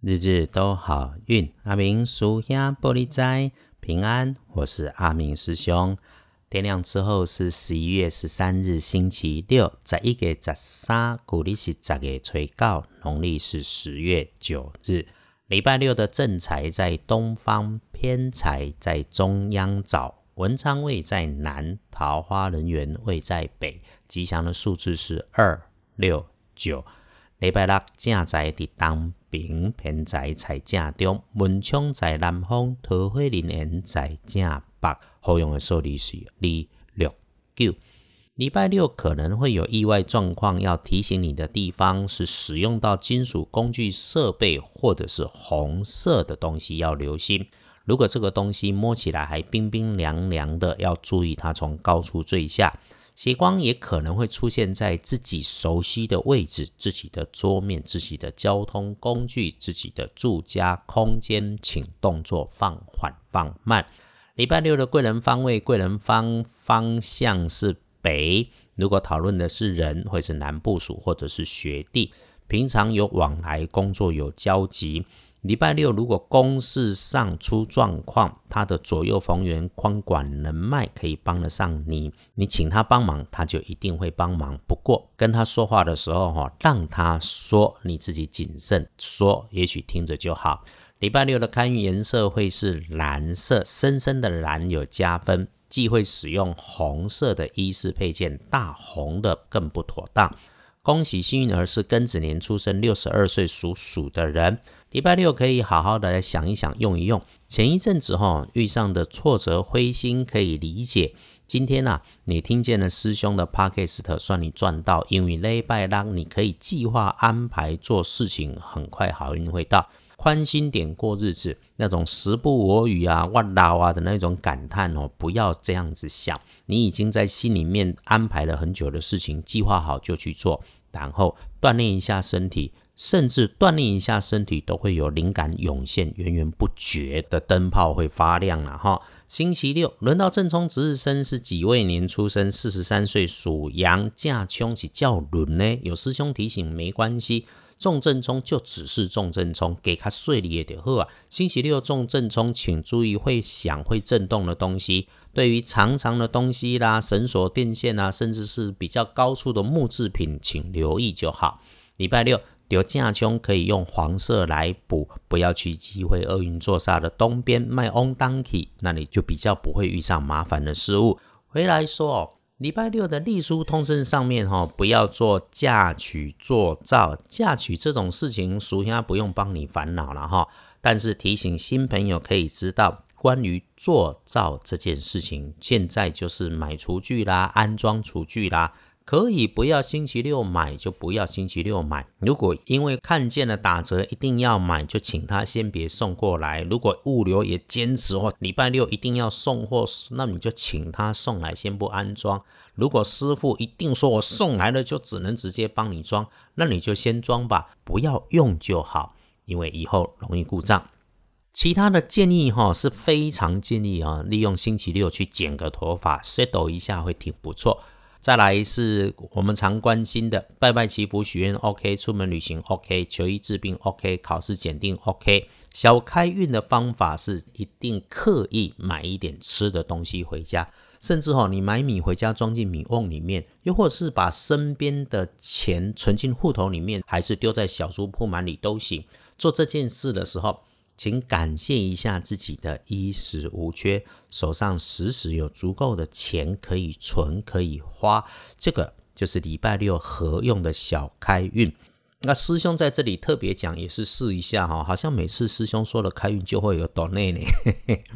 日日都好运，阿明属下玻璃斋平安。我是阿明师兄。天亮之后是十一月十三日，星期六，在一月十三，古历是十月初九，农历是十月九日。礼拜六的正财在东方，偏财在中央找，文昌位在南，桃花人员位在北。吉祥的数字是二六九。礼拜六正在伫东平，偏在在正中，文昌在南方，桃花人缘在正北。好用的数字是二六九。礼拜六可能会有意外状况，要提醒你的地方是使用到金属工具设备或者是红色的东西要留心。如果这个东西摸起来还冰冰凉凉的，要注意它从高处坠下。斜光也可能会出现在自己熟悉的位置、自己的桌面、自己的交通工具、自己的住家空间，请动作放缓放慢。礼拜六的贵人方位，贵人方方向是北。如果讨论的是人，会是南部属或者是学弟，平常有往来工作有交集。礼拜六，如果公事上出状况，他的左右逢源、宽广人脉可以帮得上你。你请他帮忙，他就一定会帮忙。不过跟他说话的时候，哈，让他说，你自己谨慎说，也许听着就好。礼拜六的开运颜色会是蓝色，深深的蓝有加分，忌讳使用红色的衣饰配件，大红的更不妥当。恭喜幸运儿是庚子年出生，六十二岁属鼠的人。礼拜六可以好好的来想一想，用一用。前一阵子哈遇上的挫折、灰心可以理解。今天呢，你听见了师兄的 podcast，算你赚到。因为礼拜六你可以计划安排做事情，很快好运会到。宽心点过日子，那种时不我与啊、万老啊的那种感叹哦，不要这样子想。你已经在心里面安排了很久的事情，计划好就去做。然后锻炼一下身体，甚至锻炼一下身体都会有灵感涌现，源源不绝的灯泡会发亮了哈。星期六轮到正冲值日生是己未年出生，四十三岁属羊，驾冲是较轮呢。有师兄提醒没关系，重正冲就只是重正冲，给他睡了也得好啊。星期六重正冲，请注意会响会震动的东西。对于长长的东西啦，绳索、电线啊，甚至是比较高处的木制品，请留意就好。礼拜六有架冲可以用黄色来补，不要去机会厄运座煞的东边卖 on donkey，那你就比较不会遇上麻烦的事物。回来说哦，礼拜六的隶书通胜上面哈，不要做嫁娶、做造、嫁娶这种事情，属下不用帮你烦恼了哈。但是提醒新朋友可以知道。关于做灶这件事情，现在就是买厨具啦，安装厨具啦，可以不要星期六买就不要星期六买。如果因为看见了打折一定要买，就请他先别送过来。如果物流也坚持或礼拜六一定要送货，那你就请他送来，先不安装。如果师傅一定说我送来了就只能直接帮你装，那你就先装吧，不要用就好，因为以后容易故障。其他的建议哈是非常建议啊，利用星期六去剪个头发，settle 一下会挺不错。再来是我们常关心的拜拜祈福许愿，OK，出门旅行 OK，求医治病 OK，考试检定 OK。小开运的方法是一定刻意买一点吃的东西回家，甚至哈你买米回家装进米瓮里面，又或者是把身边的钱存进户头里面，还是丢在小猪铺满里都行。做这件事的时候。请感谢一下自己的衣食无缺，手上时时有足够的钱可以存可以花，这个就是礼拜六合用的小开运。那师兄在这里特别讲，也是试一下哈，好像每次师兄说了开运就会有抖内呢。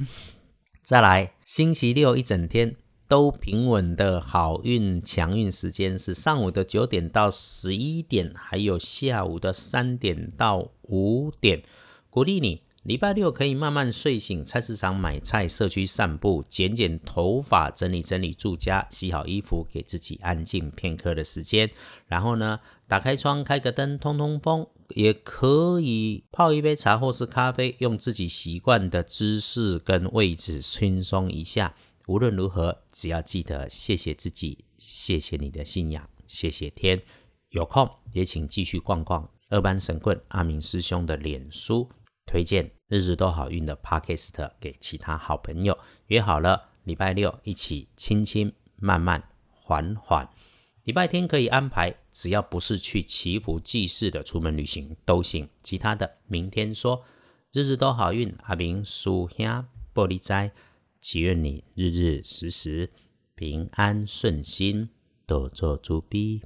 再来，星期六一整天都平稳的好运强运时间是上午的九点到十一点，还有下午的三点到五点，鼓励你。礼拜六可以慢慢睡醒，菜市场买菜，社区散步，剪剪头发，整理整理住家，洗好衣服，给自己安静片刻的时间。然后呢，打开窗，开个灯，通通风，也可以泡一杯茶或是咖啡，用自己习惯的姿势跟位置轻松一下。无论如何，只要记得谢谢自己，谢谢你的信仰，谢谢天。有空也请继续逛逛。二班神棍阿明师兄的脸书，推荐日日都好运的 Podcast 给其他好朋友。约好了礼拜六一起轻轻慢慢缓缓，礼拜天可以安排，只要不是去祈福祭祀的出门旅行都行。其他的明天说。日日都好运，阿明属兄玻璃斋，祈愿你日日时时平安顺心，多做主笔。